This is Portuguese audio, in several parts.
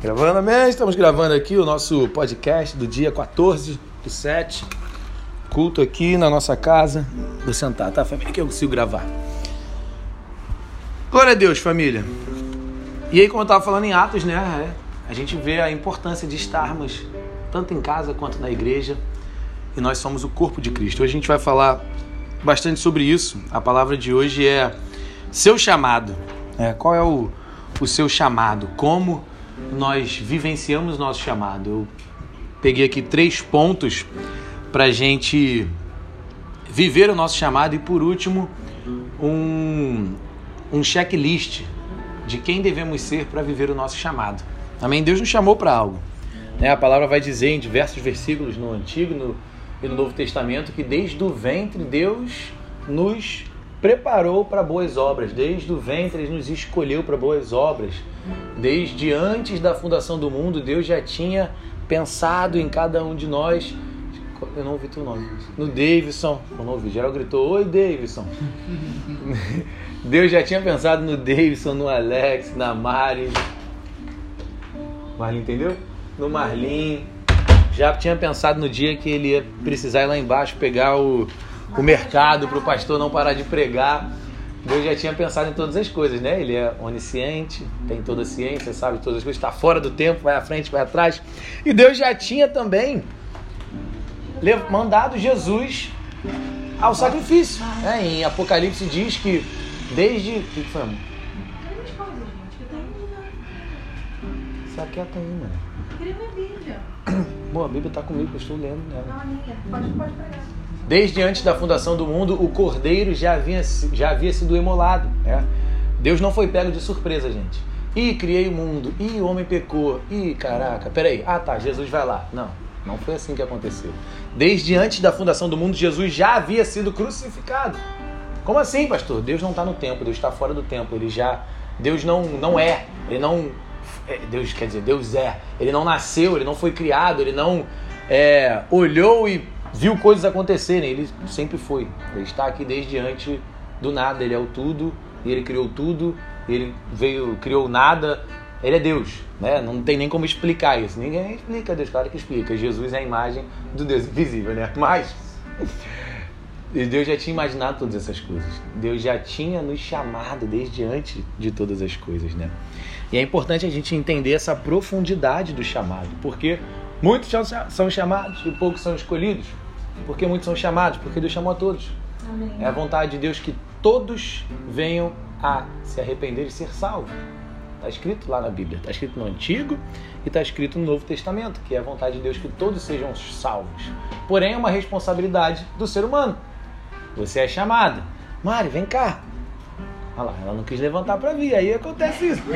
Gravando, amém? Estamos gravando aqui o nosso podcast do dia 14 do 7. Culto aqui na nossa casa. Vou sentar, tá, família? Que eu consigo gravar. Glória a Deus, família. E aí, como eu estava falando em Atos, né? É, a gente vê a importância de estarmos tanto em casa quanto na igreja. E nós somos o corpo de Cristo. Hoje a gente vai falar bastante sobre isso. A palavra de hoje é seu chamado. É, qual é o, o seu chamado? Como nós vivenciamos nosso chamado. Eu peguei aqui três pontos para a gente viver o nosso chamado e, por último, um, um checklist de quem devemos ser para viver o nosso chamado. Amém? Deus nos chamou para algo. Né? A palavra vai dizer em diversos versículos no Antigo no, e no Novo Testamento que desde o ventre Deus nos preparou para boas obras. Desde o ventre ele nos escolheu para boas obras. Desde antes da fundação do mundo, Deus já tinha pensado em cada um de nós. Eu não ouvi teu nome. No Davidson. Eu não ouvi. Geral gritou: Oi, Davidson. Deus já tinha pensado no Davidson, no Alex, na Mari. Marlin, entendeu? No Marlin. Já tinha pensado no dia que ele ia precisar ir lá embaixo pegar o, o mercado para o pastor não parar de pregar. Deus já tinha pensado em todas as coisas, né? Ele é onisciente, tem toda a ciência, sabe todas as coisas, está fora do tempo, vai à frente, vai atrás. E Deus já tinha também mandado Jesus ao sacrifício. Né? Em Apocalipse diz que desde. O que foi, amor? Se aquieta aí, mano. Queria minha Bíblia. Bom, a Bíblia está comigo, eu estou lendo nela. Não, a minha. Pode, pode pregar. Desde antes da fundação do mundo, o cordeiro já havia, já havia sido emolado. Né? Deus não foi pego de surpresa, gente. Ih, criei o mundo. Ih, o homem pecou. Ih, caraca, peraí. Ah, tá, Jesus vai lá. Não, não foi assim que aconteceu. Desde antes da fundação do mundo, Jesus já havia sido crucificado. Como assim, pastor? Deus não está no tempo, Deus está fora do tempo. Ele já. Deus não, não é. Ele não. É, Deus quer dizer, Deus é. Ele não nasceu, ele não foi criado, ele não é, olhou e viu coisas acontecerem. Ele sempre foi. Ele está aqui desde antes do nada. Ele é o tudo e ele criou tudo. Ele veio, criou nada. Ele é Deus, né? Não tem nem como explicar isso. Ninguém explica, Deus, claro que explica. Jesus é a imagem do Deus invisível, né? Mas Deus já tinha imaginado todas essas coisas. Deus já tinha nos chamado desde antes de todas as coisas, né? E é importante a gente entender essa profundidade do chamado, porque Muitos são chamados e poucos são escolhidos. Por que muitos são chamados? Porque Deus chamou a todos. Amém. É a vontade de Deus que todos venham a se arrepender e ser salvos. Está escrito lá na Bíblia, está escrito no Antigo e está escrito no Novo Testamento, que é a vontade de Deus que todos sejam salvos. Porém, é uma responsabilidade do ser humano. Você é chamado. Mari, vem cá. Olha lá, ela não quis levantar para vir, aí acontece isso.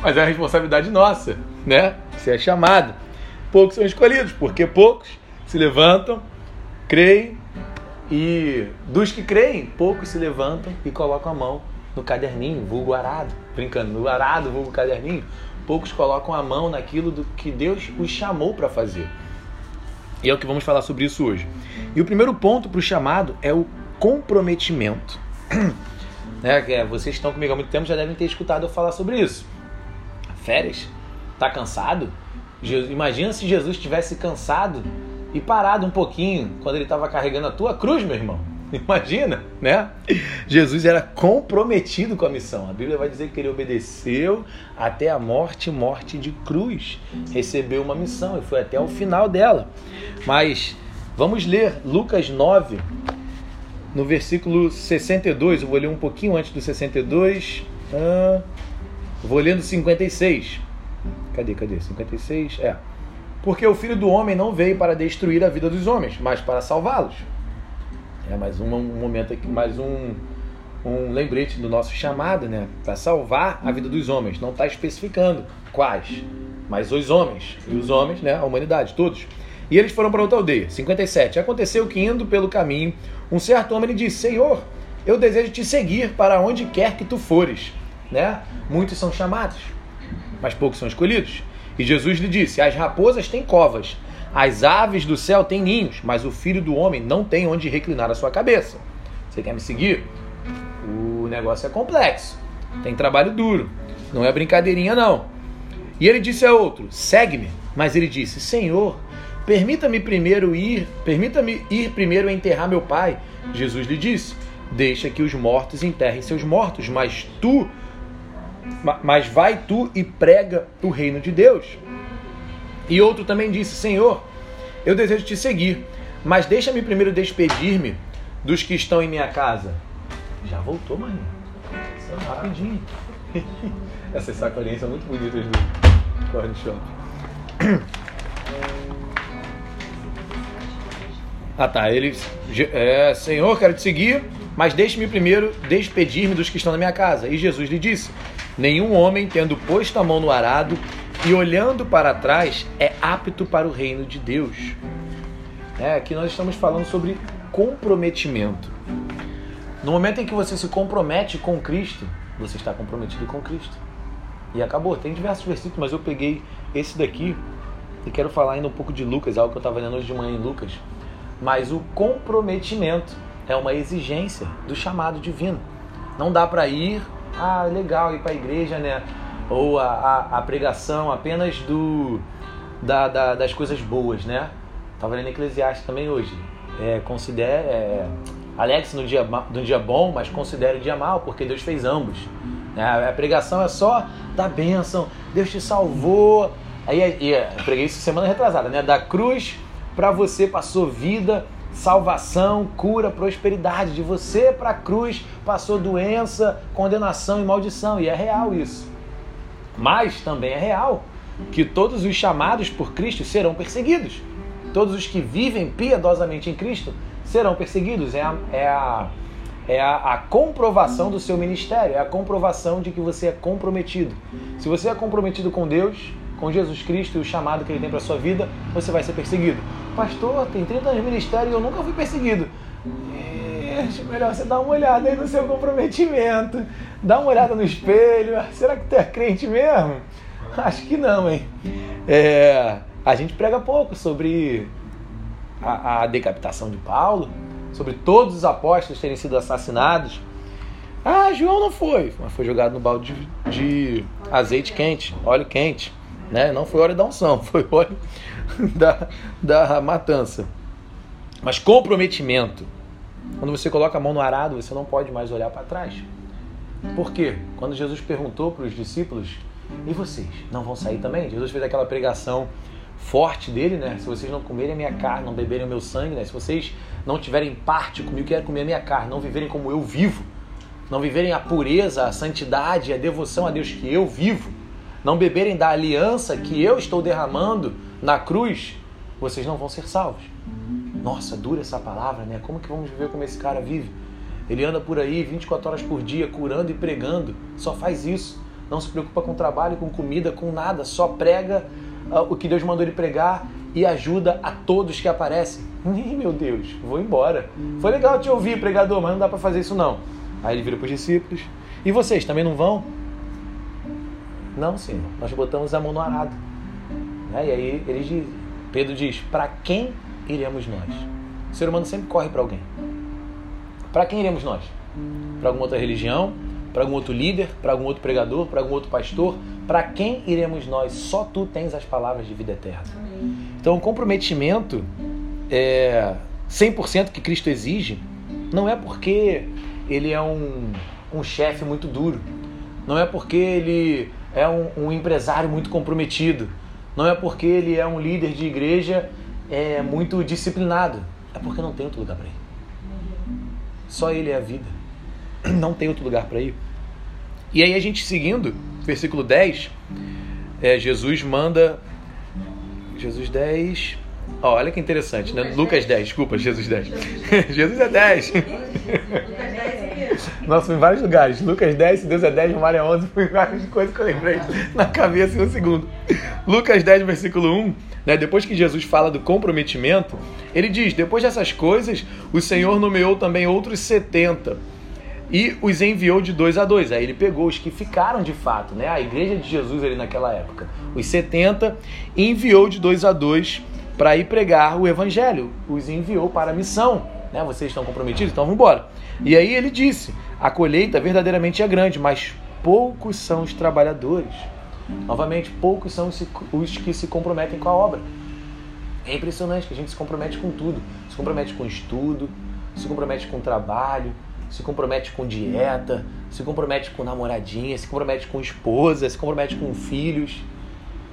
Mas é a responsabilidade nossa, né? Você é chamado. Poucos são escolhidos, porque poucos se levantam, creem e dos que creem, poucos se levantam e colocam a mão no caderninho, vulgo arado, brincando, no arado, vulgo caderninho. Poucos colocam a mão naquilo do que Deus os chamou para fazer. E é o que vamos falar sobre isso hoje. E o primeiro ponto para o chamado é o comprometimento. né? É, vocês estão comigo há muito tempo já devem ter escutado eu falar sobre isso. Férias? Tá cansado? Jesus, imagina se Jesus tivesse cansado e parado um pouquinho quando ele estava carregando a tua cruz, meu irmão. Imagina, né? Jesus era comprometido com a missão. A Bíblia vai dizer que ele obedeceu até a morte, morte de cruz. Recebeu uma missão e foi até o final dela. Mas vamos ler Lucas 9, no versículo 62, eu vou ler um pouquinho antes do 62, ah, vou ler no 56. Cadê, cadê? 56? É. Porque o filho do homem não veio para destruir a vida dos homens, mas para salvá-los. É mais um, momento aqui, mais um, um lembrete do nosso chamado, né? Para salvar a vida dos homens. Não está especificando quais, mas os homens. E os homens, né? A humanidade, todos. E eles foram para outra aldeia. 57. Aconteceu que indo pelo caminho, um certo homem lhe disse: Senhor, eu desejo te seguir para onde quer que tu fores. Né? Muitos são chamados, mas poucos são escolhidos. E Jesus lhe disse: As raposas têm covas, as aves do céu têm ninhos, mas o filho do homem não tem onde reclinar a sua cabeça. Você quer me seguir? O negócio é complexo, tem trabalho duro. Não é brincadeirinha, não. E ele disse a outro: Segue-me. Mas ele disse: Senhor, permita-me primeiro ir, permita-me ir primeiro enterrar meu pai. Jesus lhe disse: Deixa que os mortos enterrem seus mortos, mas tu, mas vai tu e prega o reino de Deus. E outro também disse: Senhor, eu desejo te seguir, mas deixa-me primeiro despedir-me dos que estão em minha casa. Já voltou, maninho. Rapidinho. Essas sacolinhas são muito bonitas do Corn Shop. Ah tá, ele. É, Senhor, quero te seguir, mas deixe-me primeiro despedir-me dos que estão na minha casa. E Jesus lhe disse: Nenhum homem, tendo posto a mão no arado e olhando para trás, é apto para o reino de Deus. É, aqui nós estamos falando sobre comprometimento. No momento em que você se compromete com Cristo, você está comprometido com Cristo. E acabou. Tem diversos versículos, mas eu peguei esse daqui e quero falar ainda um pouco de Lucas, algo que eu estava lendo hoje de manhã em Lucas. Mas o comprometimento é uma exigência do chamado divino. Não dá para ir, ah, legal, ir para a igreja, né? Ou a, a, a pregação apenas do da, da, das coisas boas, né? Estava lendo Eclesiastes também hoje. É, considere, é, alegre-se no dia, no dia bom, mas considere o dia mal, porque Deus fez ambos. Né? A pregação é só da bênção, Deus te salvou. Aí, eu preguei isso semana retrasada, né? Da cruz para você passou vida, salvação, cura, prosperidade. De você para a cruz passou doença, condenação e maldição. E é real isso. Mas também é real que todos os chamados por Cristo serão perseguidos. Todos os que vivem piedosamente em Cristo serão perseguidos. É a, é a, é a, a comprovação do seu ministério, é a comprovação de que você é comprometido. Se você é comprometido com Deus, com Jesus Cristo e o chamado que ele tem para sua vida, você vai ser perseguido. Pastor, tem 30 anos de ministério e eu nunca fui perseguido. Acho melhor você dar uma olhada aí no seu comprometimento. Dá uma olhada no espelho. Será que tu é crente mesmo? Acho que não, hein? É, a gente prega pouco sobre a, a decapitação de Paulo, sobre todos os apóstolos terem sido assassinados. Ah, João não foi, mas foi jogado no balde de, de azeite quente, óleo quente. Né? Não foi hora da unção, foi hora da, da matança. Mas comprometimento. Quando você coloca a mão no arado, você não pode mais olhar para trás. Por quê? Quando Jesus perguntou para os discípulos, e vocês, não vão sair também? Jesus fez aquela pregação forte dele, né? Se vocês não comerem a minha carne, não beberem o meu sangue, né? Se vocês não tiverem parte comigo, querem comer a minha carne, não viverem como eu vivo, não viverem a pureza, a santidade, a devoção a Deus que eu vivo, não beberem da aliança que eu estou derramando na cruz, vocês não vão ser salvos. Nossa, dura essa palavra, né? Como que vamos viver como esse cara vive? Ele anda por aí 24 horas por dia, curando e pregando, só faz isso. Não se preocupa com trabalho, com comida, com nada, só prega uh, o que Deus mandou ele pregar e ajuda a todos que aparecem. Ih, meu Deus, vou embora. Foi legal te ouvir, pregador, mas não dá para fazer isso não. Aí ele vira para os discípulos. E vocês também não vão? Não, Senhor, nós botamos a mão no arado. Né? E aí ele diz, Pedro diz: Para quem iremos nós? O ser humano sempre corre para alguém. Para quem iremos nós? Para alguma outra religião? Para algum outro líder? Para algum outro pregador? Para algum outro pastor? Para quem iremos nós? Só tu tens as palavras de vida eterna. Então, o comprometimento é 100% que Cristo exige não é porque ele é um, um chefe muito duro, não é porque ele é um, um, empresário muito comprometido, não é porque ele é um líder de igreja é, muito disciplinado, é porque não tem outro lugar para ir. Só ele é a vida, não tem outro lugar para ir. E aí a gente seguindo, versículo 10, é, Jesus manda. Jesus 10. Oh, olha que interessante, né? Lucas 10, desculpa, Jesus 10. Jesus é 10. Nossa, em vários lugares. Lucas 10, se Deus é 10, Romário é 11, foi várias coisas que eu lembrei na cabeça em um segundo. Lucas 10, versículo 1, né, depois que Jesus fala do comprometimento, ele diz: Depois dessas coisas, o Senhor nomeou também outros 70 e os enviou de dois a dois. Aí ele pegou os que ficaram de fato, né, a igreja de Jesus ali naquela época, os 70, e enviou de dois a dois para ir pregar o evangelho, os enviou para a missão. Né? Vocês estão comprometidos? Então vamos embora. E aí ele disse: a colheita verdadeiramente é grande, mas poucos são os trabalhadores. Novamente, poucos são os que se comprometem com a obra. É impressionante que a gente se compromete com tudo. Se compromete com estudo, se compromete com trabalho, se compromete com dieta, se compromete com namoradinha, se compromete com esposa, se compromete com filhos,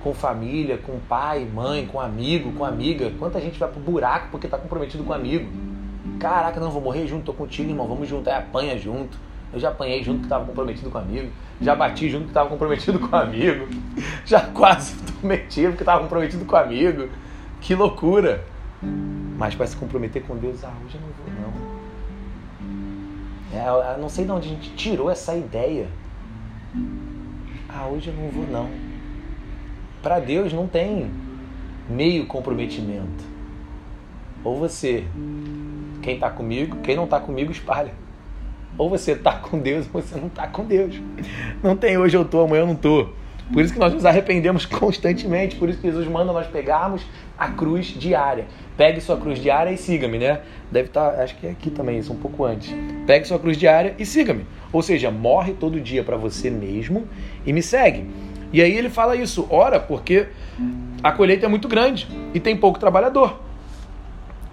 com família, com pai, mãe, com amigo, com amiga. Quanta gente vai pro buraco porque tá comprometido com amigo. Caraca, não vou morrer junto, tô contigo, irmão. Vamos juntar, apanha junto. Eu já apanhei junto que estava comprometido com amigo. Já bati junto que estava comprometido com amigo. Já quase meti porque estava comprometido com amigo. Que loucura! Mas para se comprometer com Deus, ah, hoje eu não vou não. É, eu não sei de onde a gente tirou essa ideia. Ah, hoje eu não vou não. Para Deus não tem meio comprometimento. Ou você, quem está comigo, quem não está comigo, espalha. Ou você está com Deus ou você não está com Deus. Não tem hoje eu estou, amanhã eu não estou. Por isso que nós nos arrependemos constantemente. Por isso que Jesus manda nós pegarmos a cruz diária. Pegue sua cruz diária e siga-me, né? Deve estar, tá, acho que é aqui também, isso um pouco antes. Pegue sua cruz diária e siga-me. Ou seja, morre todo dia para você mesmo e me segue. E aí ele fala isso, ora, porque a colheita é muito grande e tem pouco trabalhador.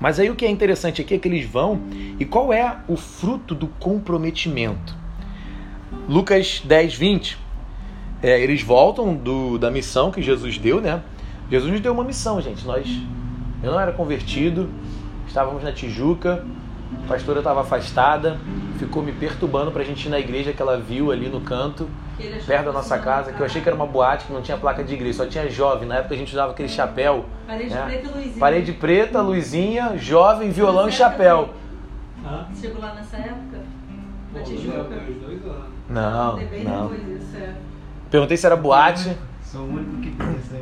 Mas aí o que é interessante aqui é que eles vão e qual é o fruto do comprometimento? Lucas 10, 20. É, eles voltam do, da missão que Jesus deu, né? Jesus nos deu uma missão, gente. Nós, eu não era convertido, estávamos na Tijuca, a pastora estava afastada, ficou me perturbando para a gente ir na igreja que ela viu ali no canto perto da nossa casa, que eu achei que era uma boate que não tinha placa de igreja, só tinha jovem. Na época a gente usava aquele chapéu. Parede né? preta, luzinha. Parede preta, luzinha, jovem, violão e chapéu. Chegou lá nessa época? Na Tijuca? Não, não. É. Perguntei se era boate. Sou o único que tem essa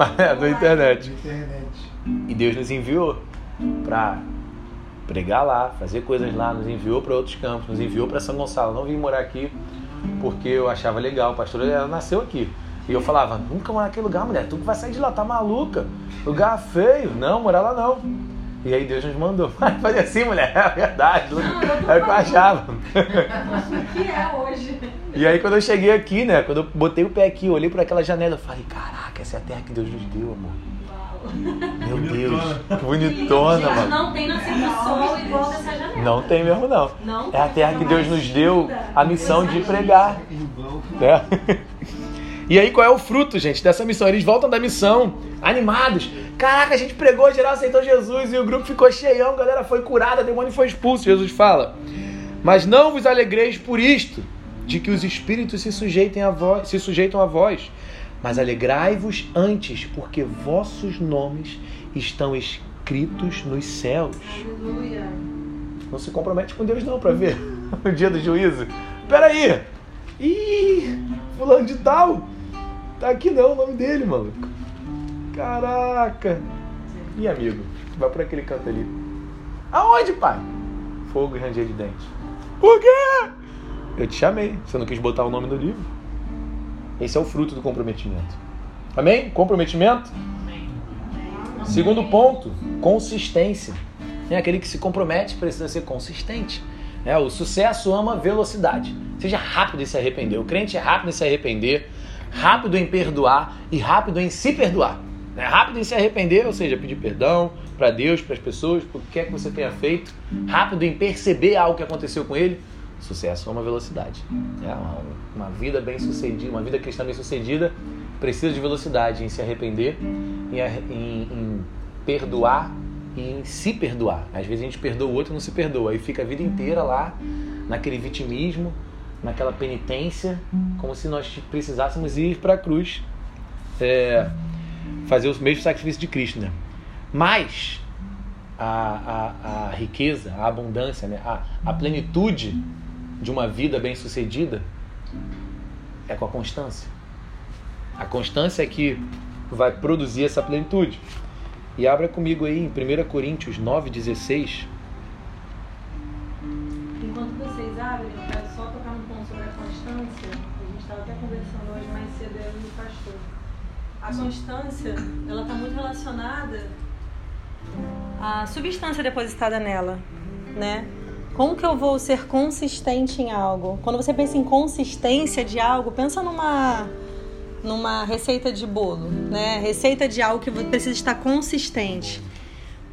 época. é, do internet. E Deus nos enviou para pregar lá, fazer coisas lá, nos enviou para outros campos, nos enviou para São Gonçalo. Não vim morar aqui porque eu achava legal. A pastora ela nasceu aqui. E eu falava, nunca morar naquele lugar, mulher, tu que vai sair de lá, tá maluca? Lugar feio. Não, morar lá não. E aí Deus nos mandou. Mas fazer assim, mulher, é verdade. Não, é o que eu achava. que é hoje. E aí quando eu cheguei aqui, né, quando eu botei o pé aqui, olhei para aquela janela, eu falei, caraca, essa é a terra que Deus nos deu, amor. Meu Deus, que bonitona, mano. Não tem nascido sol igual dessa janela. Não tem mesmo, não. não é a terra que Deus nos deu a missão de pregar. É. E aí, qual é o fruto, gente, dessa missão? Eles voltam da missão, animados. Caraca, a gente pregou, geral aceitou Jesus e o grupo ficou cheião, a galera foi curada, o demônio foi expulso. Jesus fala: Mas não vos alegreis por isto, de que os espíritos se sujeitem a vós, se sujeitam a vós mas alegrai-vos antes, porque vossos nomes estão escritos nos céus. Aleluia. Não se compromete com Deus não para ver o dia do juízo. Peraí! Ih, fulano de tal! Tá aqui não o nome dele, maluco. Caraca! E amigo, vai para aquele canto ali. Aonde, pai? Fogo e ranger de dente. Por quê? Eu te chamei. Você não quis botar o nome no livro? Esse é o fruto do comprometimento. Amém? Comprometimento? Segundo ponto, consistência. É aquele que se compromete precisa ser consistente. É, o sucesso ama velocidade. Seja rápido em se arrepender. O crente é rápido em se arrepender, rápido em perdoar e rápido em se perdoar. É rápido em se arrepender, ou seja, pedir perdão para Deus, para as pessoas, por que é que você tenha feito. Rápido em perceber algo que aconteceu com ele Sucesso é uma velocidade. É uma, uma vida bem sucedida, uma vida cristã bem sucedida precisa de velocidade em se arrepender, em, em, em perdoar e em se perdoar. Às vezes a gente perdoa o outro e não se perdoa. Aí fica a vida inteira lá naquele vitimismo, naquela penitência, como se nós precisássemos ir para a cruz é, fazer o mesmo sacrifício de Cristo, né? Mas a, a, a riqueza, a abundância, né? a, a plenitude de uma vida bem-sucedida é com a constância. A constância é que vai produzir essa plenitude. E abra comigo aí em 1 Coríntios 9,16. Enquanto vocês abrem, eu quero só tocar um ponto sobre a constância. A gente estava até conversando hoje mais cedo eu e o pastor. A constância, ela está muito relacionada à substância depositada nela, né? Como que eu vou ser consistente em algo? Quando você pensa em consistência de algo, pensa numa numa receita de bolo, né? Receita de algo que precisa estar consistente.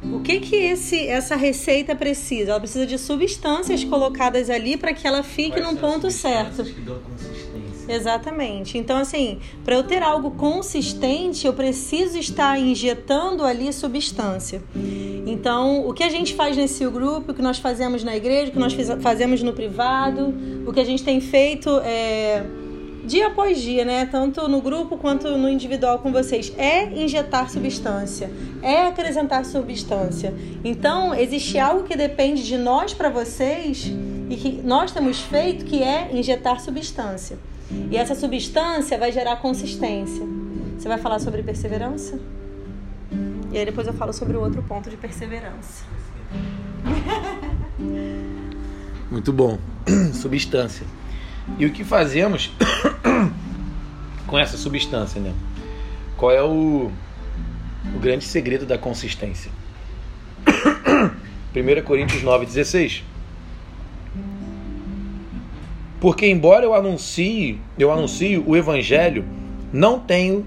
O que que esse, essa receita precisa? Ela precisa de substâncias colocadas ali para que ela fique Quais num ponto certo. que dão consistência? Exatamente. Então, assim, para eu ter algo consistente, eu preciso estar injetando ali substância. Então, o que a gente faz nesse grupo, o que nós fazemos na igreja, o que nós fazemos no privado, o que a gente tem feito é, dia após dia, né? Tanto no grupo quanto no individual com vocês, é injetar substância, é acrescentar substância. Então, existe algo que depende de nós para vocês e que nós temos feito, que é injetar substância. E essa substância vai gerar consistência. Você vai falar sobre perseverança? E aí depois eu falo sobre o outro ponto de perseverança. Muito bom. substância. E o que fazemos com essa substância, né? Qual é o, o grande segredo da consistência? 1 Coríntios 9,16. Porque embora eu anuncie, eu anuncio o evangelho, não tenho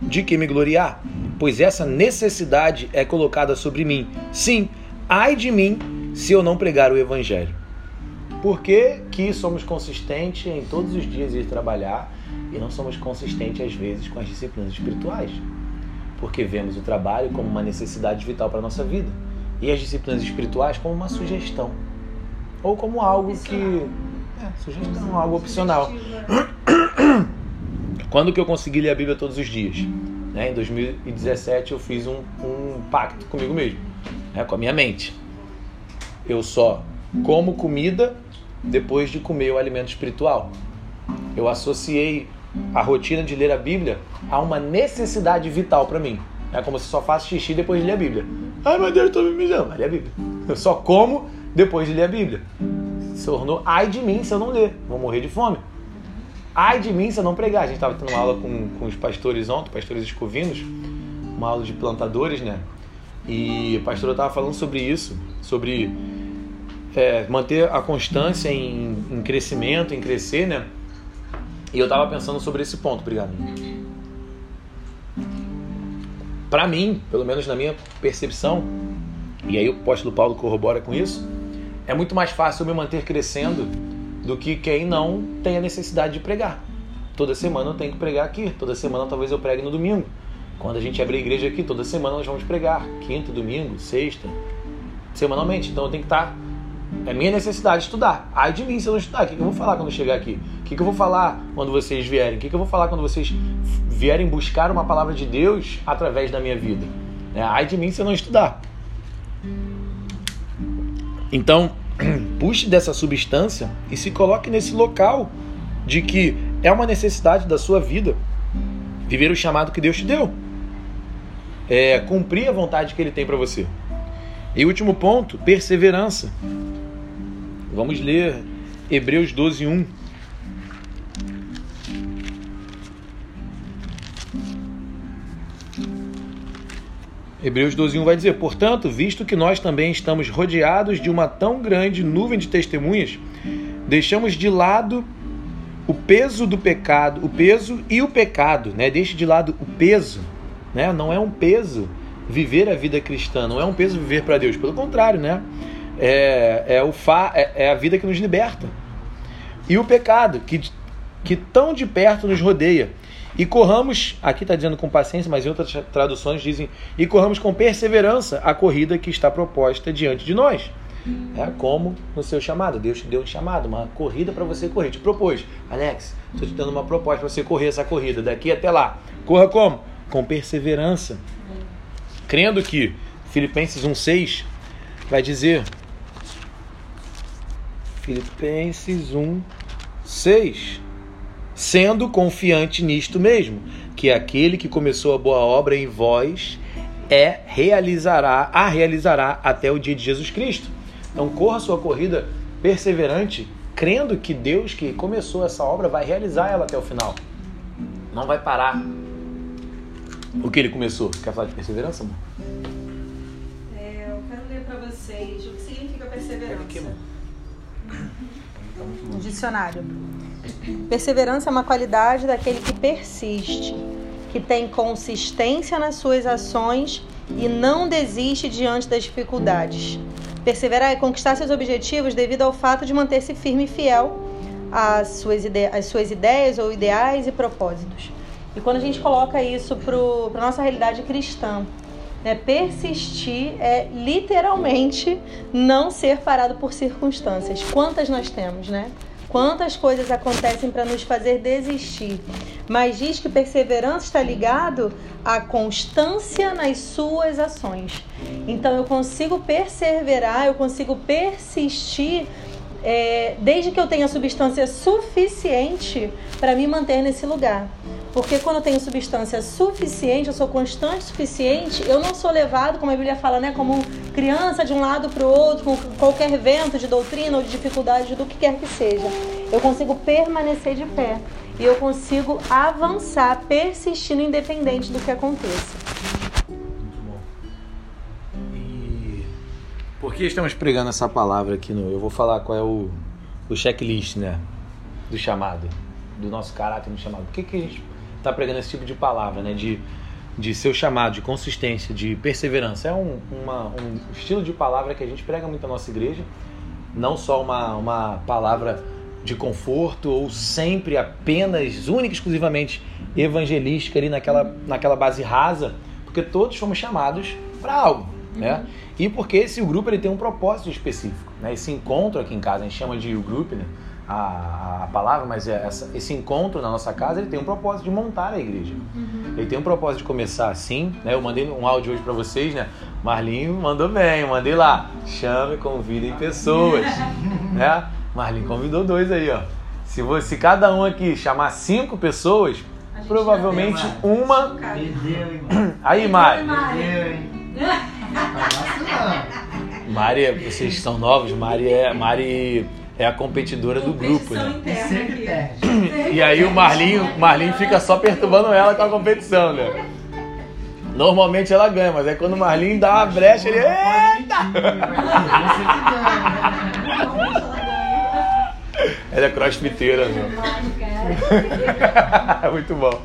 de que me gloriar, pois essa necessidade é colocada sobre mim. Sim, ai de mim se eu não pregar o evangelho. Por que, que somos consistentes em todos os dias ir trabalhar e não somos consistentes às vezes com as disciplinas espirituais? Porque vemos o trabalho como uma necessidade vital para a nossa vida e as disciplinas espirituais como uma sugestão ou como algo que é, sugestão, algo opcional. Quando que eu consegui ler a Bíblia todos os dias? Né? Em 2017 eu fiz um, um pacto comigo mesmo, né? com a minha mente. Eu só como comida depois de comer o alimento espiritual. Eu associei a rotina de ler a Bíblia a uma necessidade vital para mim. É como se só faço xixi depois de ler a Bíblia. Ai meu Deus, estou me mijando. Vai ler a Bíblia. Eu só como depois de ler a Bíblia. Se tornou ai de mim se eu não ler. Vou morrer de fome. Ai de mim se eu não pregar. A gente estava tendo uma aula com, com os pastores ontem, pastores escovinos, uma aula de plantadores, né? E a pastora estava falando sobre isso, sobre é, manter a constância em, em crescimento, em crescer, né? E eu estava pensando sobre esse ponto, obrigado. Para mim, pelo menos na minha percepção, e aí o apóstolo Paulo corrobora com isso, é muito mais fácil eu me manter crescendo do que quem não tem a necessidade de pregar. Toda semana eu tenho que pregar aqui, toda semana talvez eu pregue no domingo. Quando a gente abre a igreja aqui, toda semana nós vamos pregar, quinta, domingo, sexta, semanalmente. Então eu tenho que estar é minha necessidade de estudar. Ai de mim se eu não estudar. O que, eu vou falar quando eu chegar aqui? O que, eu vou falar quando vocês vierem? O que, que eu vou falar quando vocês vierem buscar uma palavra de Deus através da minha vida? É, ai de mim se eu não estudar. Então, puxe dessa substância e se coloque nesse local de que é uma necessidade da sua vida viver o chamado que Deus te deu. É, cumprir a vontade que Ele tem para você. E último ponto, perseverança. Vamos ler Hebreus 12, 1. Hebreus 12, 1 vai dizer: Portanto, visto que nós também estamos rodeados de uma tão grande nuvem de testemunhas, deixamos de lado o peso do pecado, o peso e o pecado, né? Deixe de lado o peso, né? Não é um peso viver a vida cristã, não é um peso viver para Deus, pelo contrário, né? É, é, o fa, é, é a vida que nos liberta. E o pecado, que, que tão de perto nos rodeia. E corramos, aqui está dizendo com paciência, mas em outras traduções dizem, e corramos com perseverança a corrida que está proposta diante de nós. É como no seu chamado. Deus te deu um chamado, uma corrida para você correr. Te propôs, Alex, estou te dando uma proposta para você correr essa corrida daqui até lá. Corra como? Com perseverança. Crendo que Filipenses 1,6 vai dizer. Filipenses 1,6 Sendo confiante nisto mesmo, que aquele que começou a boa obra em vós é realizará, a realizará até o dia de Jesus Cristo. Então corra a sua corrida perseverante, crendo que Deus que começou essa obra vai realizar ela até o final. Não vai parar o que ele começou. Quer falar de perseverança, amor? É, eu quero ler para 6. O que significa perseverança? Um dicionário. Perseverança é uma qualidade daquele que persiste, que tem consistência nas suas ações e não desiste diante das dificuldades. Perseverar é conquistar seus objetivos devido ao fato de manter-se firme e fiel às suas, ide às suas ideias ou ideais e propósitos. E quando a gente coloca isso para a nossa realidade cristã, né, persistir é literalmente não ser parado por circunstâncias. Quantas nós temos, né? Quantas coisas acontecem para nos fazer desistir. Mas diz que perseverança está ligado à constância nas suas ações. Então eu consigo perseverar, eu consigo persistir é, desde que eu tenha substância suficiente para me manter nesse lugar. Porque quando eu tenho substância suficiente, eu sou constante o suficiente, eu não sou levado, como a Bíblia fala, né, como criança de um lado para o outro, com qualquer vento de doutrina ou de dificuldade, do que quer que seja. Eu consigo permanecer de pé e eu consigo avançar, persistindo independente do que aconteça. Muito bom. E por que estamos pregando essa palavra aqui no. Eu vou falar qual é o, o checklist, né? Do chamado, do nosso caráter no chamado. Por que, que a gente está pregando esse tipo de palavra, né? De, de seu chamado, de consistência, de perseverança. É um, uma, um estilo de palavra que a gente prega muito na nossa igreja. Não só uma, uma palavra de conforto ou sempre apenas, única e exclusivamente evangelística ali naquela, naquela base rasa, porque todos fomos chamados para algo, né? E porque esse grupo ele tem um propósito específico, né? Esse encontro aqui em casa, a gente chama de grupo, né? A, a palavra, mas é essa, esse encontro na nossa casa ele tem um propósito de montar a igreja. Uhum. Ele tem um propósito de começar assim, né? Eu mandei um áudio hoje para vocês, né? Marlinho mandou bem, eu mandei lá. Chame, convidem pessoas, né? Marlinho convidou dois aí, ó. Se você cada um aqui chamar cinco pessoas, provavelmente uma. Aí, Mari. Mari, vocês são novos, Mari é Mari é a competidora do grupo, né? E aí o Marlinho, Marlinho fica só perturbando ela com a competição, né? Normalmente ela ganha, mas aí quando o Marlinho dá uma brecha, ele. Eita! Ela é crossfiteira, né? Muito bom.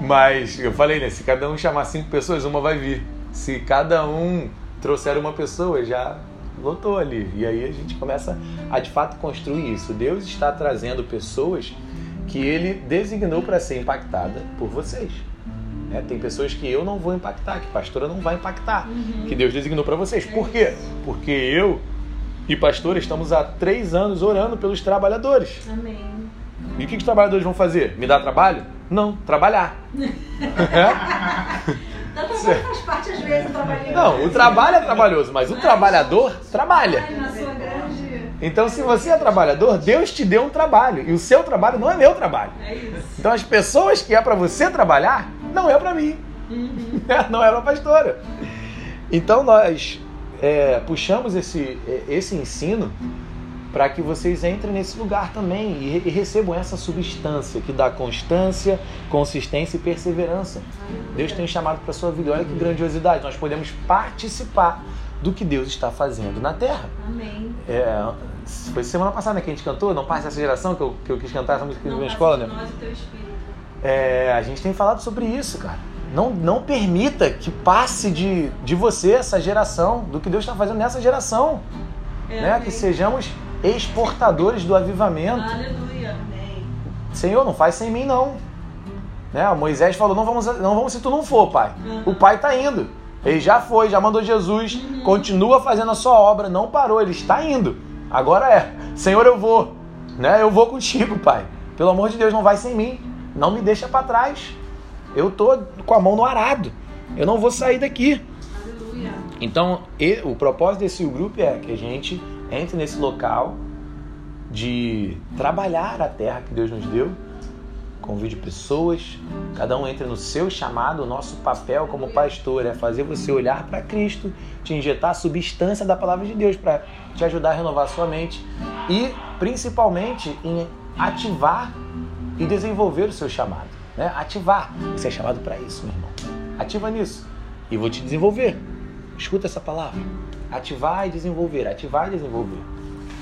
Mas eu falei, né? Se cada um chamar cinco pessoas, uma vai vir. Se cada um trouxer uma pessoa, já lotou ali. E aí a gente começa a de fato construir isso. Deus está trazendo pessoas que ele designou para ser impactada por vocês. É, tem pessoas que eu não vou impactar, que pastora não vai impactar, uhum. que Deus designou para vocês. Por quê? Porque eu e pastora estamos há três anos orando pelos trabalhadores. Amém. E o que, que os trabalhadores vão fazer? Me dar trabalho? Não, trabalhar. é? Tanto faz parte, às vezes, trabalhar. Não, o trabalho é trabalhoso, mas o trabalhador trabalha. Então, se você é trabalhador, Deus te deu um trabalho. E o seu trabalho não é meu trabalho. É isso. Então, as pessoas que é para você trabalhar, não é para mim. Uhum. Não é para a pastora. Então, nós é, puxamos esse, esse ensino para que vocês entrem nesse lugar também e, e, recebam essa substância que dá constância, consistência e perseverança. Deus tem chamado para a sua vida. Olha que grandiosidade. Nós podemos participar do que Deus está fazendo na terra. Amém. É, foi semana passada que a gente cantou, não passa essa geração que eu, que eu quis cantar essa música na minha escola, né? Nós, o teu espírito. É, a gente tem falado sobre isso, cara. Não, não permita que passe de, de você essa geração, do que Deus está fazendo nessa geração. É, né? Que sejamos exportadores do avivamento. Aleluia. Senhor, não faz sem mim não. Né? Moisés falou, não vamos, não vamos se tu não for, pai. Uhum. O pai está indo. Ele já foi, já mandou Jesus, uhum. continua fazendo a sua obra, não parou, ele está indo. Agora é, Senhor, eu vou, né? Eu vou contigo, pai. Pelo amor de Deus, não vai sem mim. Não me deixa para trás. Eu tô com a mão no arado. Eu não vou sair daqui. Aleluia. Então, o propósito desse grupo é que a gente entre nesse local de trabalhar a terra que Deus nos deu. Convide pessoas, cada um entre no seu chamado. O nosso papel como pastor é fazer você olhar para Cristo, te injetar a substância da palavra de Deus para te ajudar a renovar sua mente e, principalmente, em ativar e desenvolver o seu chamado. Né? Ativar. Você é chamado para isso, meu irmão. Ativa nisso e vou te desenvolver. Escuta essa palavra. Ativar e desenvolver, ativar e desenvolver.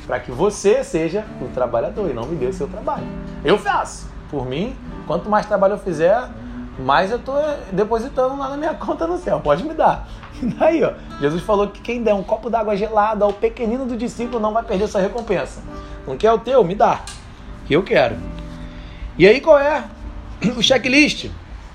Para que você seja o trabalhador e não me dê o seu trabalho. Eu faço. Por mim, quanto mais trabalho eu fizer, mais eu estou depositando lá na minha conta no céu. Pode me dar. E daí, ó, Jesus falou que quem der um copo d'água gelada ao pequenino do discípulo não vai perder sua recompensa. Não quer o teu? Me dá. Que eu quero. E aí qual é o checklist?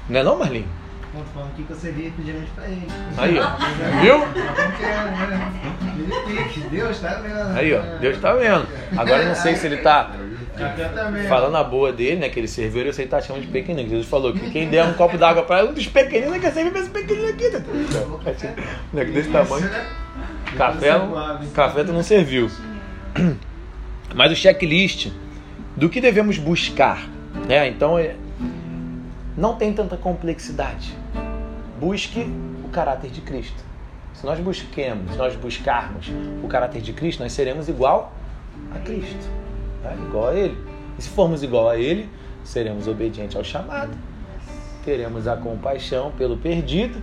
Não é não, Marlinho? Não, falando aqui que eu servi refrigerante pra ele. Aí, ó. Viu? É, né? Deus tá vendo. Aí, ó. Deus tá vendo. Agora eu não sei se ele tá falando a boa dele, né? Que ele serviu, eu sei que tá chamando de pequenino. Jesus falou que quem der um copo d'água pra um dos pequeninos quer servir pra esse pequenino aqui. Né? Desse tamanho. Café, não- café tu não serviu. Mas o checklist do que devemos buscar, né? Então é, não tem tanta complexidade. Busque o caráter de Cristo. Se nós busquemos, nós buscarmos o caráter de Cristo, nós seremos igual a Cristo, né? igual a Ele. E se formos igual a Ele, seremos obedientes ao chamado, teremos a compaixão pelo perdido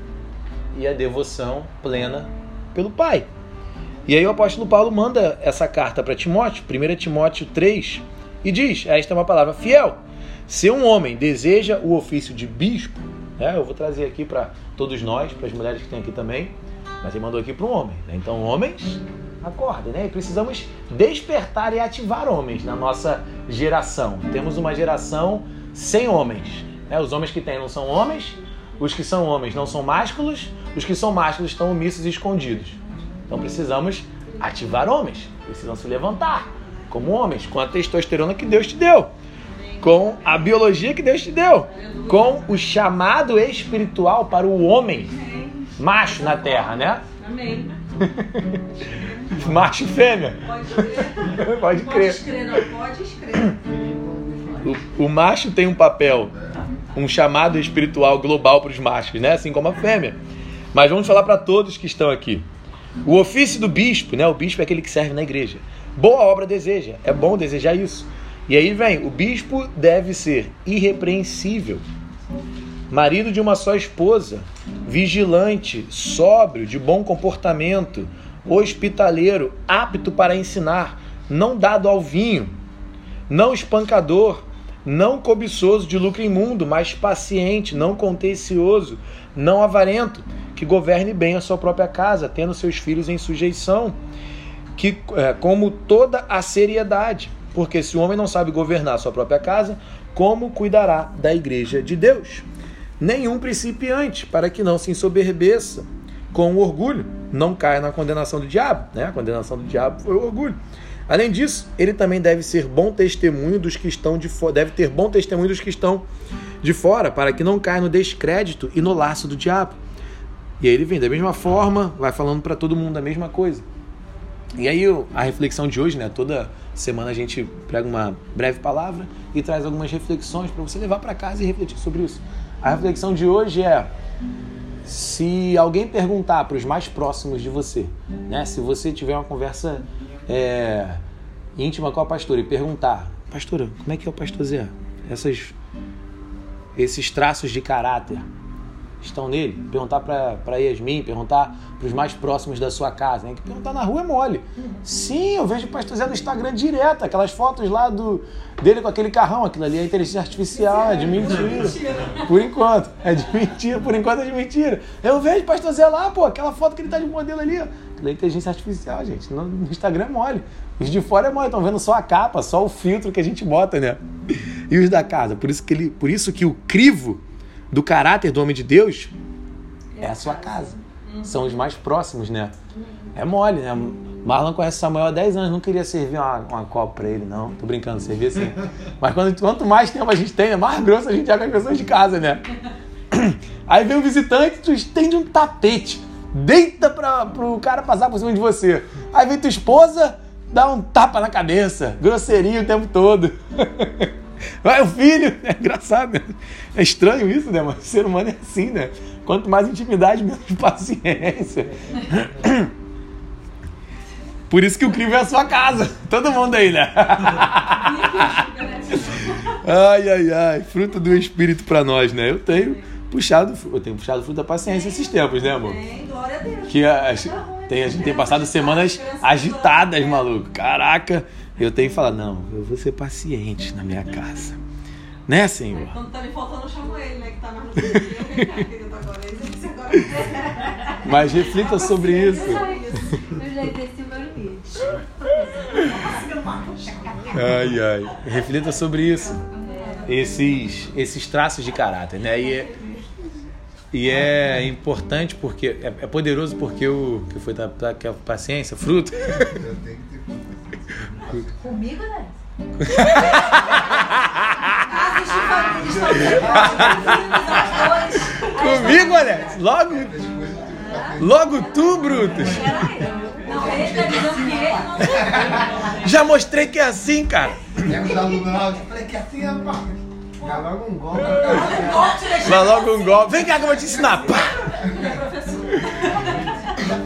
e a devoção plena pelo Pai. E aí o apóstolo Paulo manda essa carta para Timóteo, 1 Timóteo 3, e diz: Esta é uma palavra fiel. Se um homem deseja o ofício de bispo, né, eu vou trazer aqui para todos nós, para as mulheres que tem aqui também, mas ele mandou aqui para um homem. Né? Então, homens, acordem, né? E precisamos despertar e ativar homens na nossa geração. Temos uma geração sem homens. Né? Os homens que tem não são homens, os que são homens não são másculos, os que são másculos estão omissos e escondidos. Então precisamos ativar homens, precisam se levantar como homens, com a testosterona que Deus te deu, com a biologia que Deus te deu, com o chamado espiritual para o homem macho na terra, né? Amém. Macho e fêmea. Pode crer. Pode Pode crer. crer, não pode crer. O, o macho tem um papel, um chamado espiritual global para os machos, né? Assim como a fêmea. Mas vamos falar para todos que estão aqui. O ofício do bispo, né? O bispo é aquele que serve na igreja. Boa obra deseja. É bom desejar isso. E aí vem, o bispo deve ser irrepreensível, marido de uma só esposa, vigilante, sóbrio, de bom comportamento, hospitaleiro, apto para ensinar, não dado ao vinho, não espancador, não cobiçoso de lucro imundo, mas paciente, não contencioso, não avarento, que governe bem a sua própria casa, tendo seus filhos em sujeição, que é, como toda a seriedade, porque se o homem não sabe governar sua própria casa, como cuidará da igreja de Deus? Nenhum principiante, para que não se ensoberbeça com o orgulho, não caia na condenação do diabo, né? A condenação do diabo foi o orgulho. Além disso, ele também deve ser bom testemunho dos que estão de fora, deve ter bom testemunho dos que estão de fora, para que não caia no descrédito e no laço do diabo. E aí ele vem da mesma forma, vai falando para todo mundo a mesma coisa. E aí a reflexão de hoje, né? Toda semana a gente prega uma breve palavra e traz algumas reflexões para você levar para casa e refletir sobre isso. A reflexão de hoje é se alguém perguntar para os mais próximos de você, né? Se você tiver uma conversa é, íntima com a pastora e perguntar, pastora, como é que é o pastor Zé? Essas, esses traços de caráter estão nele? Perguntar para Yasmin, perguntar para os mais próximos da sua casa. Né? Que perguntar na rua é mole. Sim, eu vejo o pastor Zé no Instagram direto, aquelas fotos lá do, dele com aquele carrão. Aquilo ali é inteligência artificial, é de mentira. Por enquanto. É de mentira, por enquanto é de mentira. Eu vejo o pastor Zé lá, pô, aquela foto que ele tá de modelo ali, ó. Aquilo é inteligência artificial, gente. No, no Instagram é mole. Os de fora é mole, estão vendo só a capa, só o filtro que a gente bota, né? E os da casa. Por isso que, ele, por isso que o crivo do caráter do homem de Deus é a sua casa. São os mais próximos, né? É mole, né? Marlon conhece Samuel há 10 anos, não queria servir uma, uma copa pra ele, não. Tô brincando, servir assim. Mas quando, quanto mais tempo a gente tem, né? mais grosso a gente é com as pessoas de casa, né? Aí vem um visitante, tu estende um tapete, deita pra, pro cara passar por cima de você. Aí vem tua esposa, dá um tapa na cabeça, grosseria o tempo todo. Vai o filho, é engraçado, né? É estranho isso, né? Mas o ser humano é assim, né? Quanto mais intimidade, menos paciência. Por isso que o crivo é a sua casa. Todo mundo aí, né? Ai, ai, ai. Fruto do Espírito pra nós, né? Eu tenho puxado, eu tenho puxado fruto da paciência esses tempos, né, amor? Tem, glória a Deus. Que as, Tá Tem, a gente tem passado semanas agitadas, maluco. Caraca, eu tenho que falar, não, eu vou ser paciente na minha casa. Né, Senhor? Quando tá me faltando, eu chamo ele, né? Que tá mais no agora. Mas reflita sobre isso. Eu já desci o meu limite. Ai, ai. Reflita sobre isso. Esses, esses traços de caráter, né? E é, e é importante porque é, é poderoso porque o que foi da, da que é a paciência, fruto. Comigo, né? Comigo, Alex. Logo, logo tu, Brutus. Não, ele tá dizendo que ele não Já mostrei que é assim, cara. Dá logo um golpe. Dá logo um golpe. Vem cá que eu vou te ensinar. Pá!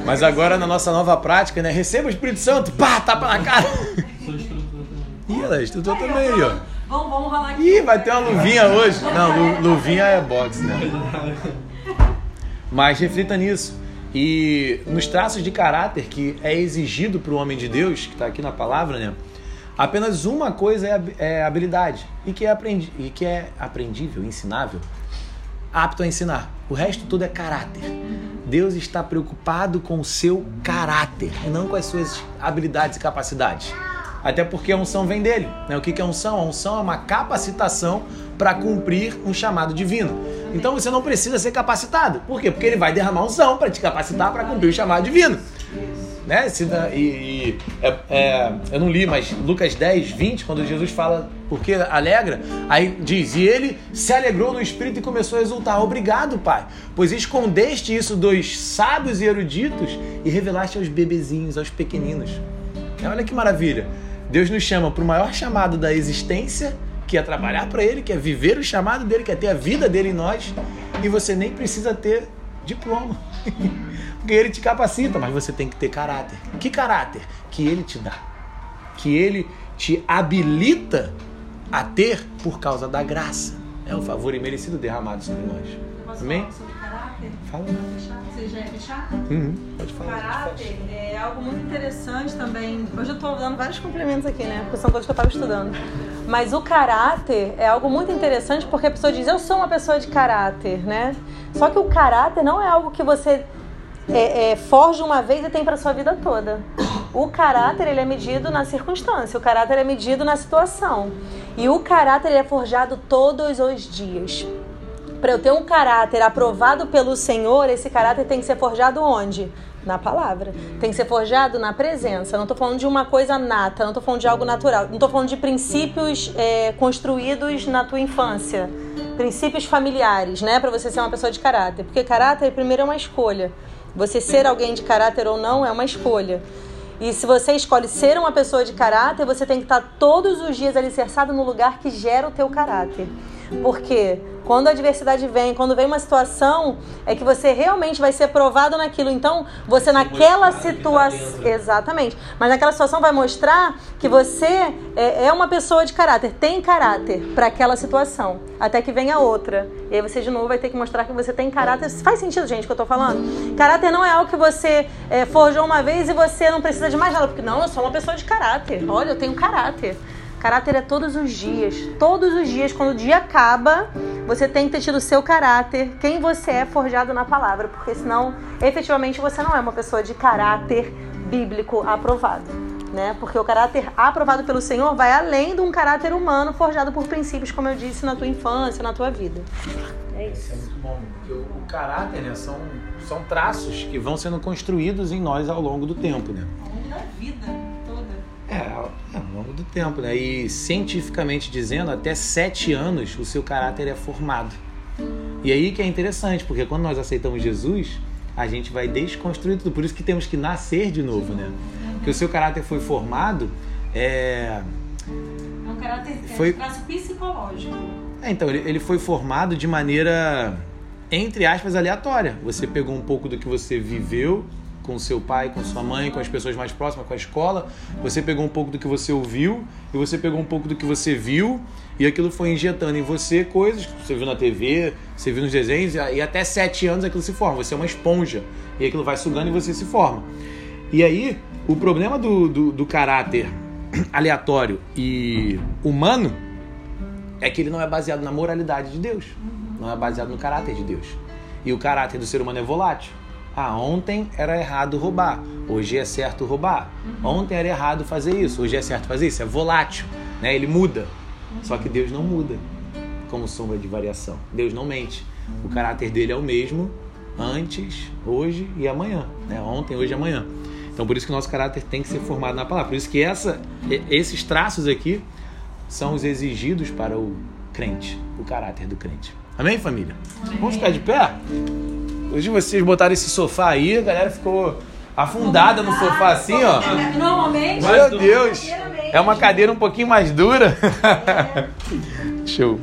Mas agora na nossa nova prática, né? Receba o Espírito Santo. Pá, tapa na cara. Ih, Alex, tu também, ó. Vamos, vamos rolar aqui. Ih, vai ter uma luvinha hoje. Não, lu- luvinha é boxe, né? Mas reflita nisso. E nos traços de caráter que é exigido para o homem de Deus, que está aqui na palavra, né? Apenas uma coisa é, é habilidade e que é, aprendi e que é aprendível, ensinável, apto a ensinar. O resto tudo é caráter. Deus está preocupado com o seu caráter e não com as suas habilidades e capacidades. Até porque a unção vem dele. Né? O que é unção? A unção é uma capacitação para cumprir um chamado divino. Então você não precisa ser capacitado. Por quê? Porque ele vai derramar unção para te capacitar para cumprir o chamado divino. Né? E, e- é- é, eu não li, mas Lucas 10, 20, quando Jesus fala porque alegra, aí diz: E ele se alegrou no espírito e começou a exultar. Obrigado, Pai, pois escondeste isso dos sábios e eruditos e revelaste aos bebezinhos, aos pequeninos. Olha que maravilha. Deus nos chama para o maior chamado da existência, que é trabalhar para Ele, que é viver o chamado dele, que é ter a vida dele em nós, e você nem precisa ter diploma. Porque ele te capacita, mas você tem que ter caráter. Que caráter? Que ele te dá. Que ele te habilita a ter por causa da graça. É um favor imerecido derramado sobre nós. Amém? Fala. Você já ia fechar? Uhum, pode falar. Caráter é algo muito interessante também. Hoje eu tô dando vários complementos aqui, né? Porque são coisas que eu tava estudando. Mas o caráter é algo muito interessante porque a pessoa diz, eu sou uma pessoa de caráter, né? Só que o caráter não é algo que você é, é, forja uma vez e tem para sua vida toda. O caráter ele é medido na circunstância, o caráter é medido na situação. E o caráter ele é forjado todos os dias. Para eu ter um caráter aprovado pelo Senhor, esse caráter tem que ser forjado onde? Na palavra. Tem que ser forjado na presença. Não estou falando de uma coisa nata, não estou falando de algo natural. Não estou falando de princípios é, construídos na tua infância. Princípios familiares, né? Para você ser uma pessoa de caráter. Porque caráter, primeiro, é uma escolha. Você ser alguém de caráter ou não é uma escolha. E se você escolhe ser uma pessoa de caráter, você tem que estar todos os dias alicerçado no lugar que gera o teu caráter. Porque quando a adversidade vem, quando vem uma situação, é que você realmente vai ser provado naquilo. Então, você naquela situação. Exatamente. Mas naquela situação vai mostrar que você é, é uma pessoa de caráter, tem caráter para aquela situação. Até que venha outra. E aí você de novo vai ter que mostrar que você tem caráter. Faz sentido, gente, o que eu tô falando? Caráter não é algo que você é, forjou uma vez e você não precisa de mais nada. Porque não, eu sou uma pessoa de caráter. Olha, eu tenho caráter. Caráter é todos os dias. Todos os dias, quando o dia acaba, você tem que ter tido o seu caráter, quem você é forjado na palavra. Porque senão, efetivamente, você não é uma pessoa de caráter bíblico aprovado. Né? Porque o caráter aprovado pelo Senhor vai além de um caráter humano forjado por princípios, como eu disse, na tua infância, na tua vida. É isso. É muito bom, porque o, caráter, né, são, são traços que vão sendo construídos em nós ao longo do tempo, né? Ao longo da vida. É, ao é, ao longo do tempo, né? E cientificamente dizendo, até sete anos o seu caráter é formado. E aí que é interessante, porque quando nós aceitamos Jesus, a gente vai desconstruir tudo. Por isso que temos que nascer de novo, né? Porque o seu caráter foi formado, é... É um caráter é Foi- traço psicológico. É, então, ele, ele foi formado de maneira, entre aspas, aleatória. Você pegou um pouco do que você viveu com seu pai, com sua mãe, com as pessoas mais próximas, com a escola. Você pegou um pouco do que você ouviu e você pegou um pouco do que você viu e aquilo foi injetando em você coisas que você viu na TV, você viu nos desenhos e até sete anos aquilo se forma. Você é uma esponja e aquilo vai sugando e você se forma. E aí, o problema do, do, do caráter aleatório e humano é que ele não é baseado na moralidade de Deus, não é baseado no caráter de Deus. E o caráter do ser humano é volátil. Ah, ontem era errado roubar, hoje é certo roubar. Ontem era errado fazer isso, hoje é certo fazer isso. É volátil, né? Ele muda. Só que Deus não muda como sombra de variação. Deus não mente. O caráter dele é o mesmo antes, hoje e amanhã. Né? Ontem, hoje e amanhã. Então por isso que o nosso caráter tem que ser formado na palavra. Por isso que essa, esses traços aqui são os exigidos para o crente, o caráter do crente. Amém, família? Amém. Vamos ficar de pé? Hoje vocês botaram esse sofá aí, a galera ficou afundada no sofá assim, ó. Normalmente. Meu Deus! É uma cadeira um pouquinho mais dura. Show.